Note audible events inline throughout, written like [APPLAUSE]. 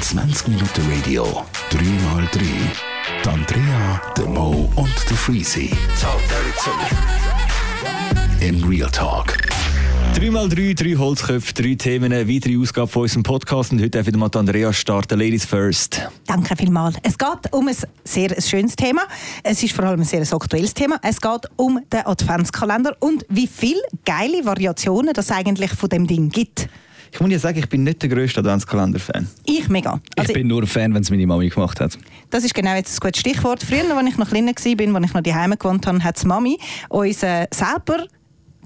20 Minuten Radio, 3x3. Die Andrea, der Mo und der Freezy. In Real Talk. 3x3, drei Holzköpfe, drei Themen, eine weitere Ausgabe von unserem Podcast. Und heute darf wieder mal Andrea starten. Ladies first. Danke vielmals. Es geht um ein sehr schönes Thema. Es ist vor allem ein sehr aktuelles Thema. Es geht um den Adventskalender und wie viele geile Variationen das eigentlich von dem Ding gibt. Ich muss ja sagen, ich bin nicht der grösste Adventskalender-Fan. Ich mega. Also, ich bin nur ein Fan, wenn es meine Mami gemacht hat. Das ist genau jetzt ein gutes Stichwort. Früher, als ich noch kleiner war, als ich noch daheim gewohnt habe, hat die Mami uns äh, selber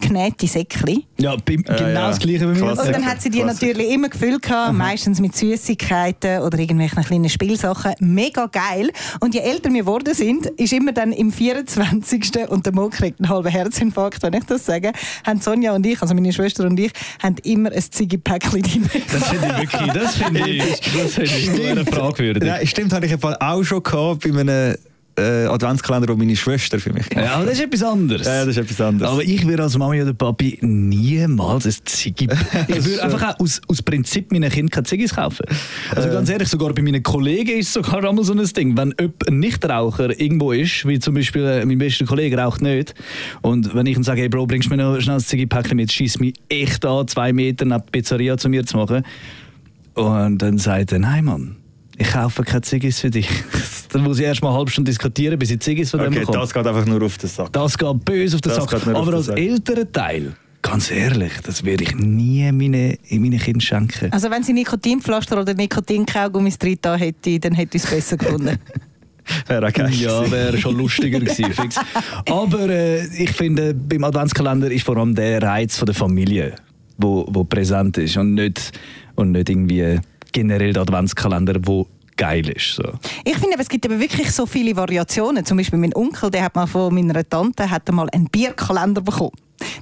genähte Säckchen. Ja, genau ja. das Gleiche bei mir. Klassiker. Und dann hat sie die Klassiker. natürlich immer gefüllt, gehabt, meistens mit Süßigkeiten oder irgendwelchen kleinen Spielsachen. Mega geil. Und je älter wir geworden sind, ist immer dann im 24. und der Mo kriegt einen halben Herzinfarkt, wenn ich das sage, haben Sonja und ich, also meine Schwester und ich, haben immer ein Ziggy-Päckchen drin. Das finde ich wirklich, das finde ich, das finde ich eine fragwürdig. Nein, stimmt, hatte ich im Fall auch schon gehabt bei einem äh, Adventskalender, den meine Schwester für mich gemacht Ja, aber das ist etwas anderes. Ja, das ist etwas anderes. Aber ich würde als Mami oder Papi niemals ein Ziggy. [LAUGHS] Ich würde einfach auch aus, aus Prinzip meinen Kindern keine Ziggis kaufen. Also ganz ehrlich, sogar bei meinen Kollegen ist es sogar einmal so ein Ding. Wenn ein Nichtraucher irgendwo ist, wie zum Beispiel äh, mein bester Kollege raucht nicht, und wenn ich ihm sage, hey Bro, bringst du mir noch schnell ein Ziggy-Päckchen mit, schießt mich echt an, zwei Meter nach Pizzeria zu mir zu machen. Und dann sagt er, nein Mann, ich kaufe keine Ziggis für dich. [LAUGHS] dann muss ich erst mal eine halbe Stunde diskutieren, bis ich Ziggis von dem okay, bekomme. das geht einfach nur auf den Sack. Das geht böse auf den Das Sack. Aber als älterer Teil, ganz ehrlich, das würde ich nie meine, in meine Kinder schenken. Also wenn sie Nikotinpflaster oder Nikotinkaugummis drin da hätte, dann hätte ich es besser gefunden. [LAUGHS] Wäre auch geil. Ja, wäre schon lustiger gewesen. [LAUGHS] Fix. Aber äh, ich finde, beim Adventskalender ist vor allem der Reiz von der Familie, wo, wo präsent ist und nicht, und nicht irgendwie generell der Adventskalender, wo geil ist. So. Ich finde, es gibt aber wirklich so viele Variationen. Zum Beispiel mein Onkel, der hat mal von meiner Tante hat mal einen Bierkalender bekommen.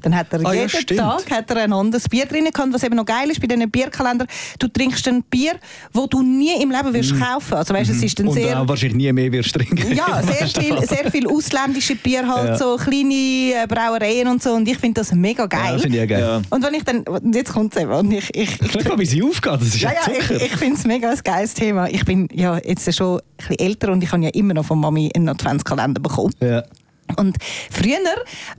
Dann hat er Ah, ja, jeden stimmt. Tag hat er ein anderes Bier drin gehabt. Was eben noch geil ist bei diesen Bierkalender, du trinkst ein Bier, wo du nie im Leben wirst kaufen. Also weißt, es ist dann Mhm. Und sehr auch wahrscheinlich nie mehr wirst trinken. ja, sehr [LAUGHS] viel, sehr viel ausländische Bier halt, Ja. so kleine äh, Brauereien und so. Und ich finde das mega geil. Ja, finde ich auch geil. Ja. und wenn ich dann, jetzt kommt es eben, und ich, ich, ich mal, wie sie aufgeht, das ist ja, ja, ja, ich, Zucker. ich finde es mega ein geiles Thema. Ich bin ja jetzt schon ein bisschen älter und ich habe ja immer noch von Mami einen Adventskalender bekommen. ja. Und früher,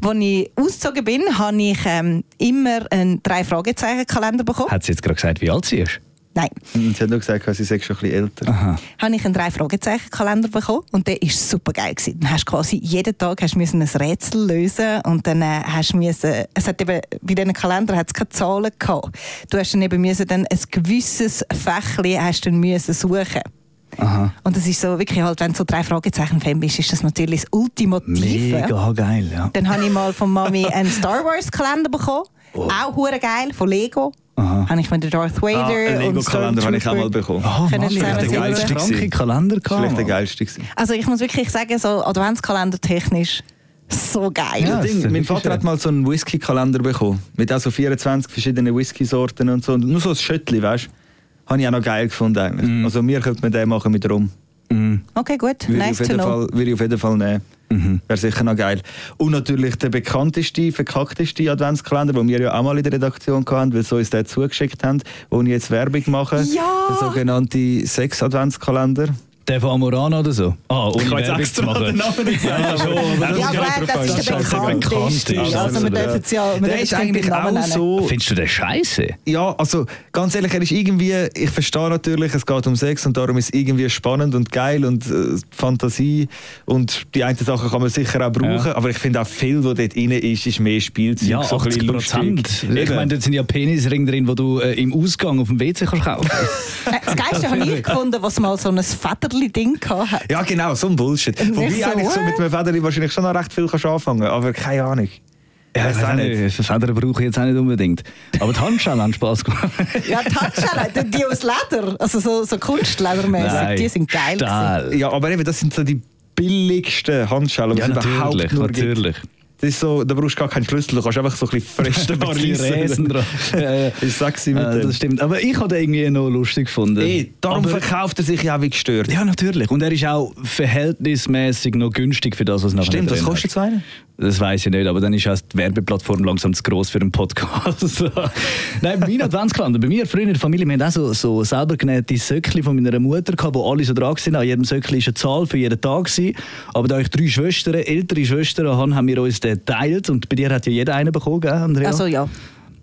als ich ausgezogen bin, habe ich ähm, immer einen Drei-Fragezeichen-Kalender bekommen. Hat sie jetzt gerade gesagt, wie alt sie ist? Nein, Und sie hat nur gesagt, sie sei schon ein bisschen älter. habe ich einen Drei-Fragezeichen-Kalender bekommen und der war super geil. Gewesen. Dann hast du quasi jeden Tag hast du müssen ein Rätsel lösen und dann äh, hast du müssen, es hat eben, bei diesen Kalender hat es keine Zahlen gehabt. Du hast dann eben müssen dann ein gewisses Fächli hast du dann müssen suchen. Aha. Und das ist so wirklich halt, wenn du so drei Fragezeichen Fan bist, ist das natürlich das Ultimative. Mega geil, ja. Dann habe ich mal von Mami einen Star Wars Kalender bekommen. Auch hure geil von Lego. Habe ich mir den Darth Vader Ah, einen und Lego-Kalender habe ich auch mal bekommen. Oh, Mann, zusammen der geilste kranke Kalender Das war vielleicht der geilste. Also ich muss wirklich sagen, so Adventskalender technisch so geil. Ja, Ding, mein Vater schön. hat mal so einen Whisky-Kalender bekommen. Mit also 24 verschiedenen Whisky-Sorten und so. Und nur so ein Schöttli, weißt du? Habe ich auch noch geil gefunden eigentlich. Also mir könnte man den machen mit Rum. Okay, gut. Würde, nice ich, auf to jeden know. Fall, würde ich auf jeden Fall nehmen. Mhm. Wäre sicher noch geil. Und natürlich der bekannteste, verkackteste Adventskalender, den wir ja auch mal in der Redaktion hatten, weil sie uns den zugeschickt haben, wo ich jetzt Werbung mache. Ja! Der sogenannte Sex-Adventskalender. Der von Amorana oder so? Ah, ohne Ich Werbung extra zu machen. den Namen nicht gesagt. Ja, schon, aber das Ja, aber das Das ist der bekannteste. Also wir dürfen es ja, wir Der dürfen ist es eigentlich auch nennen. so... Findest du den scheiße? Ja, also ganz ehrlich, er ist irgendwie, ich verstehe natürlich, es geht um Sex und darum ist es irgendwie spannend und geil und äh, Fantasie und die einen Sachen kann man sicher auch brauchen, Ja. aber ich finde auch viel, was dort drin ist, ist mehr Spielzeug, Ja, so ein 80 bisschen Prozent. lustig. Ich meine, dort sind ja Penisringe drin, die du äh, im Ausgang auf dem WC kannst kaufen [LAUGHS] Äh, Das Geilste habe ich gefunden, was mal so ein Federli-Ding hatte. ja genau, so ein Bullshit. Und Wobei so, eigentlich so mit einem Federli wahrscheinlich schon noch recht viel kannst anfangen aber keine Ahnung. Ja, ich auch nicht. Federn brauche ich jetzt auch nicht unbedingt. Aber die Handschellen haben Spass gemacht. Ja, die Handschellen, die- aus Leder, also so, so Kunstledermäßig, die sind geil. Ja, aber eben, das sind so die billigsten Handschellen, die Ja, es überhaupt natürlich, nur gibt. Das ist so, da brauchst du gar keinen Schlüssel, du kannst einfach so ein bisschen fressen. [LAUGHS] Bisschen Räsen dran. [LAUGHS] Sexy mit Ja, dem. das stimmt. Aber ich habe irgendwie noch lustig gefunden. Ey, darum Aber- verkauft er sich ja wie gestört. Ja, natürlich. Und er ist auch verhältnismäßig noch günstig für das, was nachher Stimmt, was kostet so einer? Das weiß ich nicht, aber dann ist auch die Werbeplattform langsam zu gross für einen Podcast. [LAUGHS] Nein, mein Adventskalender. Bei mir früher in der Familie, wir hatten auch so, so selber genähte Söckchen von meiner Mutter, gehabt, wo alle so dran waren. An jedem Söckchen war eine Zahl für jeden Tag. Gewesen. Aber da ich drei Schwestern, ältere Schwestern habe, haben wir uns den geteilt. Und bei dir hat ja jeder einen bekommen, gell, Andrea? Also ja.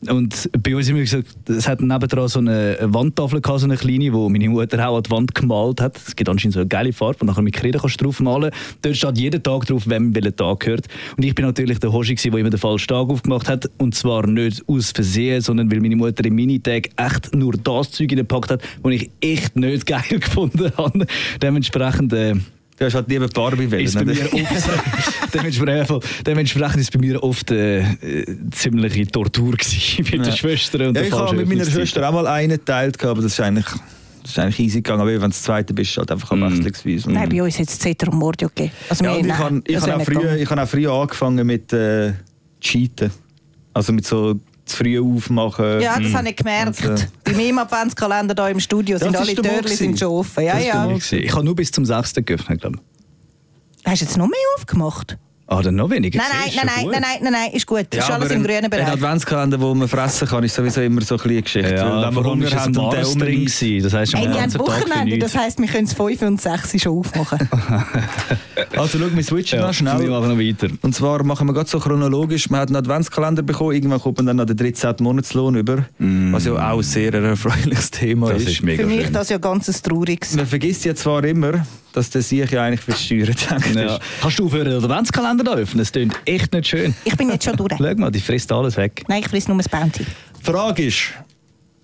Und bei uns haben wir gesagt, es hat nebendran so eine Wandtafel gehabt, so eine kleine, wo meine Mutter auch an die Wand gemalt hat. Es gibt anscheinend so eine geile Farbe, und nachher mit Kreide kannst du drauf malen. Dort steht jeden Tag drauf, wem welcher Tag gehört. Und ich bin natürlich der Hoshi der immer den falschen Tag aufgemacht hat. Und zwar nicht aus Versehen, sondern weil meine Mutter im Minitag echt nur das Zeug gepackt hat, was ich echt nicht [LAUGHS] geil gefunden habe. Dementsprechend... Äh, Du hast halt lieber Barbie wählen. ist bei mir oft, [LAUGHS] dementsprechend, dementsprechend ist bei mir oft äh, äh, ziemliche Tortur gewesen [LAUGHS] mit Ja. der Schwester und Ja, der ich habe mit meiner. Schwester auch mal einen geteilt, gehabt, aber das ist eigentlich, das ist eigentlich easy gegangen. Aber wenn du das zweite bist, ist es halt einfach abwechslungsweise. Nein, bei uns hat es Zeter und Mordio gegeben. Also Ja, ich habe auch, ich früher angefangen mit äh, Cheaten. Also mit so zu früh aufmachen. Ja, das habe ich gemerkt. Also- Bei mir im Adventskalender hier im Studio sind alle Türen sind schon offen. Ja, ja. Ich, ich habe nur bis zum 6. geöffnet, glaube ich. Hast du jetzt noch mehr aufgemacht? Ah, dann noch weniger. Nein, nein, nein, nein, nein, nein, nein, nein, ist gut. Das ist Ja, alles im ein- grünen Ein Bereich. Adventskalender, den man fressen kann, ist sowieso immer so ein bisschen eine Geschichte. Ja, Weil wenn es hat ein und der unbedingt... Das heisst, Hey, wir haben Wochenende, das heisst, wir können es 5 und 6 schon aufmachen. [LAUGHS] Also schau, wir switchen Ja, noch schnell. wir machen noch weiter. Und zwar machen wir gerade so chronologisch. Man hat einen Adventskalender bekommen, irgendwann kommt man dann an den 13. Monatslohn über. Was ja auch sehr ein erfreuliches Thema Das ist. ist mega Für mich schön. das ja ganz ein trauriges. Man vergisst ja zwar immer, dass der sich ja eigentlich für die Steuern gedacht Ja. ist. Kannst du aufhören, den Adventskalender da öffnen? Das klingt echt nicht schön. Ich bin jetzt schon durch. [LAUGHS] Schau mal, die frisst alles weg. Nein, ich friss nur das Bounty. Die Frage ist,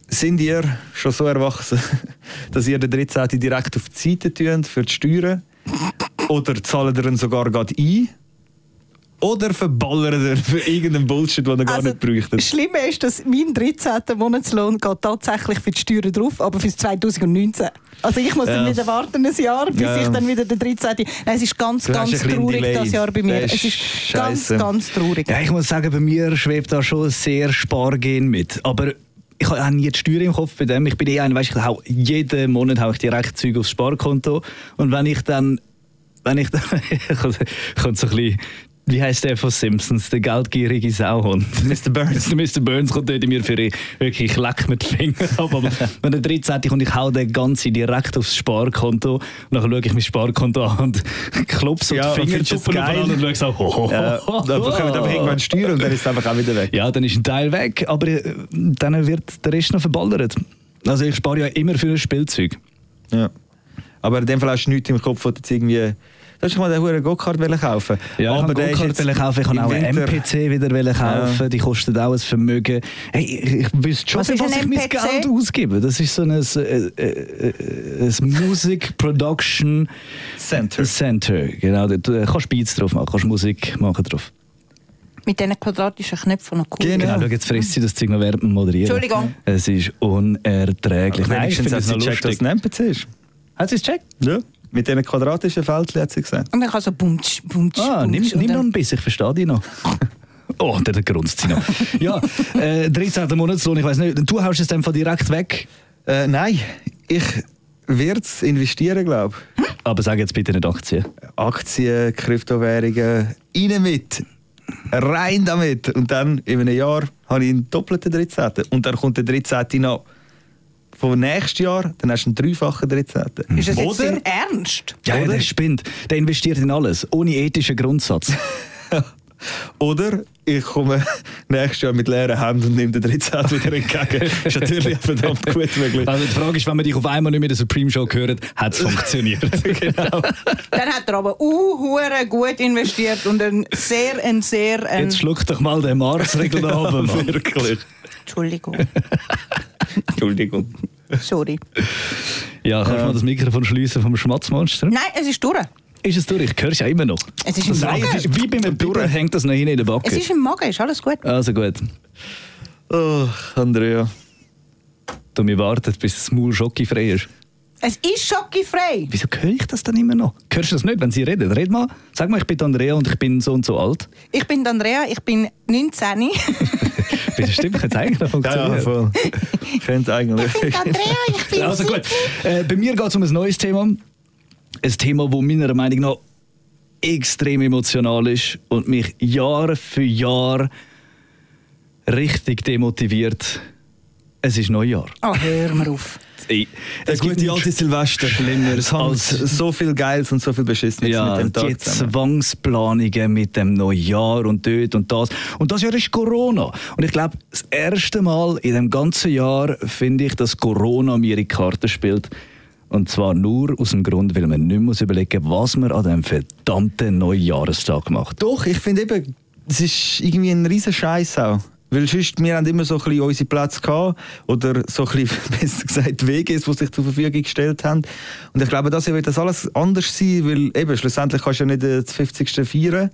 sind ihr schon so erwachsen, [LAUGHS] dass ihr den 13. direkt auf die Seite tun für die Steuern? Oder zahlt ihr ihn sogar gerade ein? Oder verballert ihr für irgendeinen Bullshit, den ihr gar nicht das bräuchtet? Schlimme ist, dass mein 13. Monatslohn geht tatsächlich für die Steuern drauf, aber fürs 2019. Also ich muss dann Ja. wieder warten ein Jahr, bis Ja. ich dann wieder den 13. Nein, es ist ganz, Du ganz ein traurig das Jahr bei mir. Das Es ist ist ganz, ganz traurig. Ja, ich muss sagen, bei mir schwebt da schon sehr Spargehen mit. Aber ich habe nie die Steuer im Kopf bei dem. Ich bin eh einer, weißt, ich hau, jeden Monat habe ich direkt Zeug aufs Sparkonto. Und wenn ich dann, wenn ich dann, [LAUGHS] kommt so ein bisschen, wie heißt der von Simpsons, der geldgierige Sauhund? [LAUGHS] Mr. Burns. [LAUGHS] Mr. Burns kommt dort mir für wirklich leck mit den Fingern ab. Aber [LAUGHS] wenn der 13. kommt, ich hau den ganze direkt aufs Sparkonto. Und dann schaue ich mein Sparkonto an und klopfe so Ja, die Fingertuppen aufeinander und schaue so, ho, ho, Ja, ho, dann bekommt einfach irgendwann Steuern und dann ist es einfach auch wieder weg. ja, dann ist ein Teil weg, aber äh, dann wird der Rest noch verballert. Also ich spare ja immer für ein Spielzeug. Ja. Aber in dem Fall hast du nichts im Kopf, wo du jetzt irgendwie... Du hast mal den hohen Go-Kart wollen kaufen Ja, aber ich jetzt Go-Kart kaufen, ich kann auch einen MPC wieder kaufen, die kostet auch ein Vermögen. Hey, ich, ich wüsste schon, Was für was ein ich mein MPC? Geld ausgebe. Das ist so ein, äh, äh, äh, ein Music Production Center. Center. Genau, da du kannst Beats drauf machen, kannst Musik machen drauf. Mit diesen quadratischen Knöpfen noch cool. Genau. Genau, schau, jetzt frisst sie das Zeug noch während Moderieren. Entschuldigung. Es ist unerträglich. Ich wenigstens es sie gecheckt, was lustig. ein NPC ist. Hat sie es gecheckt? Ja. Mit diesen quadratischen Fältchen hat sie gesagt. Und dann kann so bumtsch, bumtsch, Ah, nimm, bumtsch. nimm noch dann- ein bisschen, ich verstehe dich noch. [LAUGHS] Oh, der grunzt sie noch. ja, äh, 13. Monatslohn, ich weiß nicht, du haust es einfach direkt weg. Äh, nein, ich werde es investieren, glaube ich. Aber sag jetzt bitte nicht Aktien. Aktien, Kryptowährungen, rein mit. Rein damit. Und dann in einem Jahr habe ich einen doppelten 13. Und dann kommt der 13. noch von nächstes Jahr, dann hast du einen dreifachen 13. Ist das jetzt Oder? dein Ernst? Ja, ja, der spinnt. Der investiert in alles, ohne ethischen Grundsatz. [LAUGHS] Oder ich komme nächstes Jahr mit leeren Händen und nehme den 13. wieder entgegen. [LAUGHS] ist natürlich verdammt gut möglich. Also die Frage ist, wenn man dich auf einmal nicht mehr in der Supreme Show hört, hat es [LAUGHS] funktioniert. genau. Dann hat er aber uh, hure gut investiert und ein sehr, ein sehr... Ein, Jetzt schluck doch mal den Mars-Regel da oben. Wirklich. Entschuldigung, Entschuldigung. Sorry. Ja, kannst du mal das Mikrofon schliessen vom Schmatzmonster? Nein, es ist durch. Ist es durch? Ich höre es ja immer noch. Es ist im Nein, Magen. es ist wie beim Biber hängt das noch hinten in der Backe. Es ist im Magen, ist alles gut. Also gut. Oh, Andrea. Du mir wartet, bis das Maul schocki-frei ist. Es ist schockifrei. Wieso höre ich das dann immer noch? Hörst du das nicht, wenn sie reden? Red mal. Sag mal, ich bin Andrea und ich bin so und so alt. Ich bin Andrea, ich bin 19. Das stimmt, könnte eigentlich noch Ja, ja, funktionieren. voll. Könnte eigentlich. Ich bin Andrea, ich bin Also gut, äh, bei mir geht es um ein neues Thema. Ein Thema, das meiner Meinung nach extrem emotional ist und mich Jahr für Jahr richtig demotiviert. Es ist Neujahr. Oh, hör mir auf. Ey, Der es gibt gute alte Silvester. Schlimmeres Es haben als so viel Geiles und so viel Beschissenes ja, mit dem Tag die. Zwangsplanungen mit dem Neujahr und dort und das. Und das Jahr ist Corona. Und ich glaube, das erste Mal in dem ganzen Jahr finde ich, dass Corona mir in die Karten spielt. Und zwar nur aus dem Grund, weil man nicht muss überlegen was man an dem verdammten Neujahrestag macht. Doch, ich finde eben, es ist irgendwie ein riesen Scheiß auch. Weil sonst, wir haben immer so ein bisschen unsere Plätze gehabt, oder so ein bisschen, [LAUGHS] besser gesagt, WGs, die sich zur Verfügung gestellt haben. Und ich glaube, das wird das alles anders sein, weil eben, schlussendlich kannst du ja nicht äh, das 50. feiern.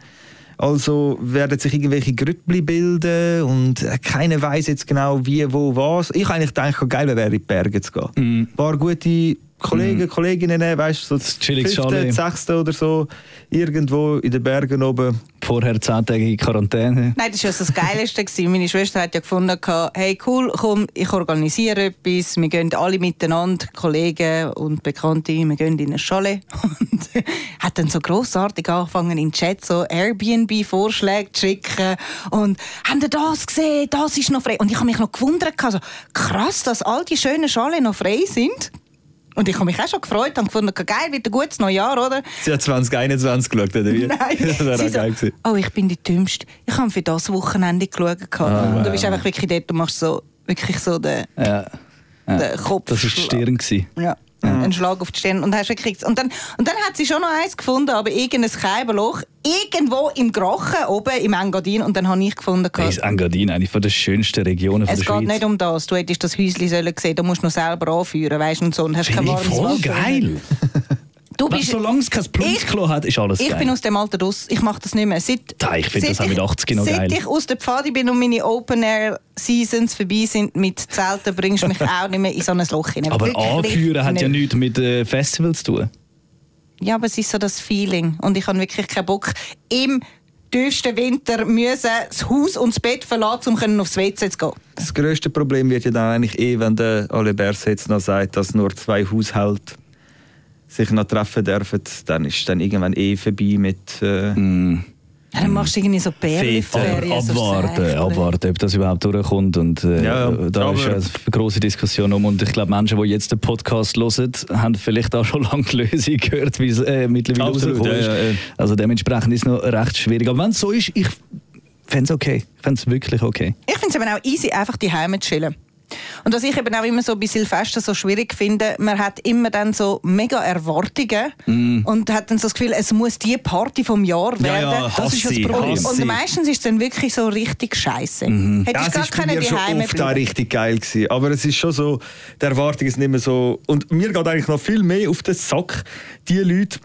Also werden sich irgendwelche Grüppli bilden und äh, keiner weiß jetzt genau wie, wo, was. Ich eigentlich denke, geil wäre in die Berge zu gehen. Ein paar gute Kollegen, Kolleginnen, weißt du, so das chilliges fünfte, Chalet. sechste oder so, irgendwo in den Bergen oben. Vorher zehntägige Quarantäne. Nein, das war ja das Geilste. Meine Schwester hat ja gefunden, hey cool, komm, ich organisiere etwas. Wir gehen alle miteinander, Kollegen und Bekannte, wir gehen in eine Schale. Und [LAUGHS] hat dann so grossartig angefangen, in den Chat so Airbnb-Vorschläge zu schicken. Und haben ihr das gesehen? Das ist noch frei. Und ich habe mich noch gewundert, also, krass, dass all die schönen Schale noch frei sind. Und ich habe mich auch schon gefreut und gefunden, geil, wird ein gutes Neujahr, oder? Sie hat 2021 geschaut, oder wie? [LAUGHS] Nein. [LAUGHS] das wäre auch geil so, gewesen. oh, ich bin die Dümmste. Ich habe für das Wochenende geschaut. Ah, und du bist einfach wirklich dort, du machst so, wirklich so den, Ja. den Kopf. Das war die Stirn. gewesen. Ja. Ein Schlag auf die Stirn. Und, hast wirklich, und, dann, und dann hat sie schon noch eins gefunden, aber irgendein Scheibenloch, irgendwo im Grochen, oben im Engadin. Und dann habe ich gefunden, Das ist Engadin, eine von der schönsten Regionen es der geht Schweiz. nicht um das. Du hättest das Häuschen sollen sehen, du musst noch selber anführen, weißt du, und so. Und hast Finde ich voll geil. Du Weil bist, Solange es kein Plumpsklo hat, ist alles ich geil. bin aus dem Alter raus. Ich mache das nicht mehr. Seit, Ja, ich finde das seit auch mit 80 noch Seit geil. ich aus der Pfade bin und meine Open-Air-Seasons vorbei sind mit Zelten, bringst du mich [LAUGHS] auch nicht mehr in so ein Loch hinein. Aber anführen hat ja nicht. nichts mit äh, Festivals zu tun. Ja, aber es ist so das Feeling. Und ich habe wirklich keinen Bock, im tiefsten Winter müssen das Haus und das Bett verlassen, um können aufs WC zu gehen. Das grösste Problem wird ja dann eigentlich eh, wenn der Bers jetzt noch sagt, dass nur zwei Haushalte sich noch treffen dürfen, dann ist dann irgendwann eh vorbei mit... Äh, Ja, dann machst du irgendwie so Bärli-Ferien. Aber so abwarten, abwarten, ob das überhaupt durchkommt. Und äh, Ja, ja. da ist Aber- ja eine große Diskussion um. Und ich glaube, Menschen, die jetzt den Podcast hören, haben vielleicht auch schon [LAUGHS] lange die Lösung gehört, wie es äh, mittlerweile Absolut, rausgekommen ja, ist. ja, ja. Also dementsprechend ist es noch recht schwierig. Aber wenn es so ist, ich fände es okay. Ich fände es wirklich okay. Ich finde es eben auch easy, einfach die Heime zu chillen. Und was ich eben auch immer so bei Silvester so schwierig finde, man hat immer dann so mega Erwartungen und hat dann so das Gefühl, es muss die Party vom Jahr ja, werden. ja, das ist ja das Problem. Hassi. Und meistens ist es dann wirklich so richtig scheiße. Ja, Hättest es gar keine schon oft auch richtig geil gewesen. Aber es ist schon so, die Erwartung ist nicht mehr so... Und mir geht eigentlich noch viel mehr auf den Sack, die Leute,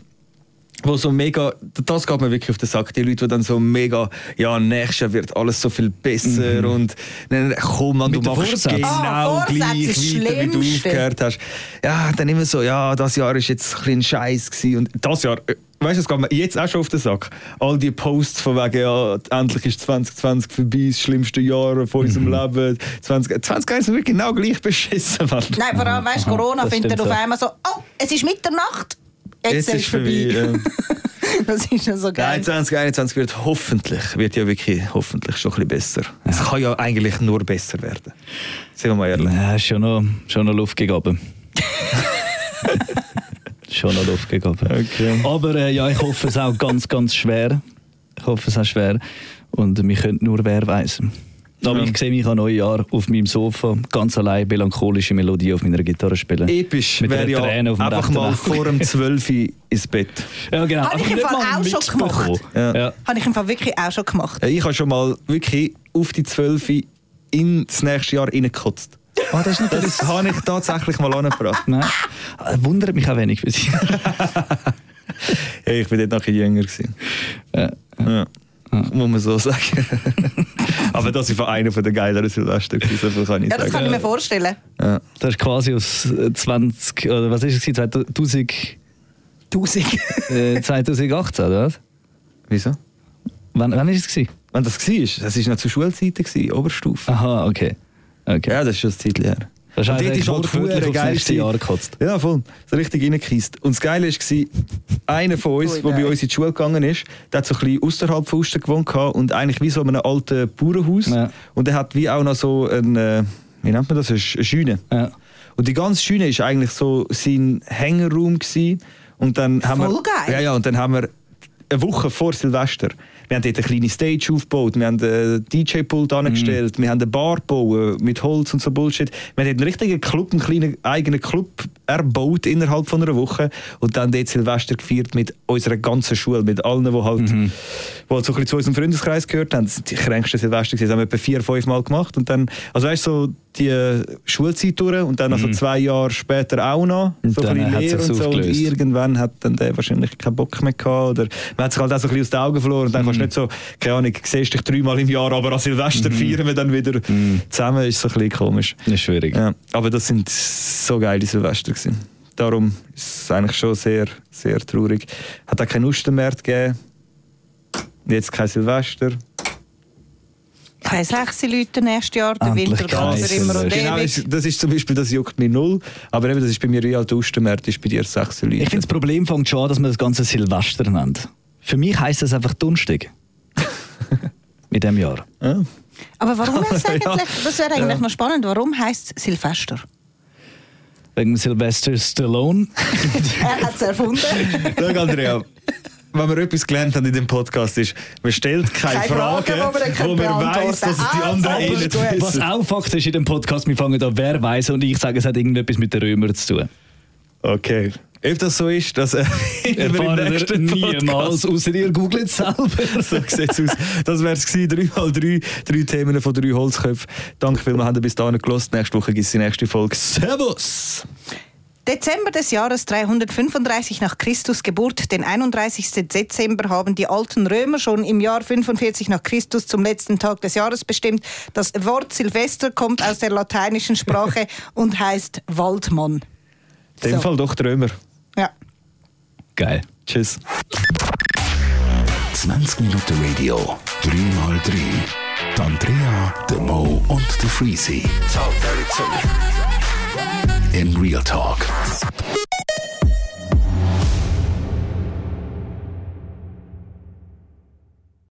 wo so mega, das geht mir wirklich auf den Sack, die Leute, die dann so mega, ja, nächstes Jahr wird alles so viel besser und dann, komm man, du machst Vorsätzen. genau Vorsätze gleich ist weiter, wie du aufgehört hast. Ja, dann immer so, ja, das Jahr ist jetzt ein bisschen Scheiß gewesen und das Jahr, äh, weißt du, es geht mir jetzt auch schon auf den Sack. All die Posts von wegen, ja, endlich ist 2020 vorbei, das schlimmste Jahr von unserem Leben. 20, 20 wird genau gleich beschissen, Mann. Nein, vor allem, weißt du, Corona das findet auf so. einmal so, oh, es ist Mitternacht, jetzt, ist es vorbei. ja. [LAUGHS] das ist ja so geil. Nein, 2021 wird hoffentlich, wird ja wirklich hoffentlich schon ein bisschen besser. Es kann ja eigentlich nur besser werden. Sagen wir mal ehrlich. Ja, ist schon noch, schon noch Luft gegeben. [LAUGHS] schon noch Luft gegeben. Okay. Aber äh, ja, ich hoffe es auch ganz, ganz schwer. Ich hoffe es auch schwer. Und wir können nur wer weiß. Aber Ja. ich sehe mich an Neujahr auf meinem Sofa ganz allein melancholische Melodie auf meiner Gitarre spielen. Episch Mit wäre ja Träne auf dem einfach mal Auge. vor dem 12 Uhr ins Bett. Ja, genau. Habe ich im Fall auch schon gemacht. Ja. Ja. Habe ich im Fall wirklich auch schon gemacht. Ja, Ich habe schon mal wirklich auf die 12 Uhr in das nächste Jahr reingekotzt. Ah, das Das habe ich tatsächlich mal angebracht. Nein. Wundert mich auch wenig für Sie. Ja, ich war dort noch ein bisschen jünger. Gewesen. ja. Ja. [LAUGHS] Muss man so sagen. [LAUGHS] Aber das war einer der geileren Silvester. gewesen, So viel kann ich Ja, das sagen. kann ich mir vorstellen. Ja. Das ist quasi aus äh, 20, oder was ist es, gewesen? 2000, Tausend. äh, 2018, oder was? Wieso? Wann, wann ist es? Gewesen? Wenn das war, das war noch zu Schulzeiten, gewesen, Oberstufe. Aha, okay. okay. Ja, das ist schon ein Zeit her. Das ist Und dort ist halt verdammt. Jahr gekotzt. Ja, voll. So richtig reingekiest. Und das Geile war, einer von uns, der bei uns in die Schule gegangen ist, der hat so ein bisschen außerhalb von Uster gewohnt und eigentlich wie so in einem alten Bauernhaus. Ja. Und er hat wie auch noch so ein, äh, wie nennt man das, eine Sch- eine Scheune. Ja. Und die ganze Scheune ist eigentlich so sein Hängerraum gewesen. Und dann haben Voll wir, geil. Ja, ja, und dann haben wir eine Woche vor Silvester. Wir haben dort eine kleine Stage aufgebaut, wir haben einen DJ-Pult angestellt, wir haben eine Bar gebaut mit Holz und so Bullshit. Wir haben dort einen richtigen Club, einen kleinen eigenen Club erbaut innerhalb von einer Woche und dann dort Silvester gefeiert mit unserer ganzen Schule, mit allen, die halt, die halt so ein bisschen zu unserem Freundeskreis gehört haben. Die kränksten Silvester. Das haben wir etwa vier, fünf Mal gemacht und dann, also weißt du, so die äh, Schulzeit durch und dann also zwei Jahre später auch noch, Und so ein dann bisschen sich's und so und aufgelöst. irgendwann hat dann der wahrscheinlich keinen Bock mehr gehabt oder man hat sich halt auch so ein bisschen aus den Augen verloren und dann kannst du nicht so, keine Ahnung, siehst dich dreimal im Jahr, aber an Silvester feiern wir dann wieder zusammen, ist so ein bisschen komisch. Das ist schwierig. Ja, aber das sind so geile Silvester gewesen. Darum ist es eigentlich schon sehr, sehr traurig. Hat auch keinen Ostermärz gegeben. Jetzt kein Silvester. Keine sechs Leute nächstes Jahr, der Endlich Winter kein geht immer und Genau, ewig. das ist zum Beispiel, das juckt mich null. Aber eben, das ist bei mir wie alt Ostermärz, ist bei dir sechs Leute. Ich finde, das Problem fängt schon an, dass man das ganze Silvester nennt. Für mich heisst das einfach Dunstig. [LAUGHS] Mit dem Jahr. ja. Aber warum [LAUGHS] heißt eigentlich, das wäre eigentlich Ja. noch spannend, warum heißt es Silvester? Wegen Sylvester Stallone. [LAUGHS] Er hat es erfunden. Schau, Andrea, wenn wir etwas gelernt haben in dem Podcast, ist, man stellt keine, Keine Fragen, Fragen, wo man man weiss, dass es die kann. anderen Ah, eh nicht gut. Was wissen. auch Fakt ist in dem Podcast, wir fangen an, wer weiß und ich sage, es hat irgendetwas mit den Römern zu tun. Okay. Ob das so ist, dass äh, [LAUGHS] Erfahren wir nächsten niemals, außer ihr googelt es selber. [LAUGHS] So sieht's aus. Das wäre es gewesen. Drei mal drei, drei Themen von drei Holzköpfen. Danke vielmals, ihr bis dahin gelost. Nächste Woche gibt es die nächste Folge. Servus! Dezember des Jahres 335 nach Christus Geburt, den 31. Dezember haben die alten Römer schon im Jahr 45 nach Christus zum letzten Tag des Jahres bestimmt. Das Wort Silvester kommt aus der lateinischen Sprache [LAUGHS] und heißt Waldmann. In dem So. Fall doch Trömer. Ja. Geil. Tschüss. 20 Minuten Radio, 3x3. Die Andrea, der Mo und der Freezy. In Real Talk.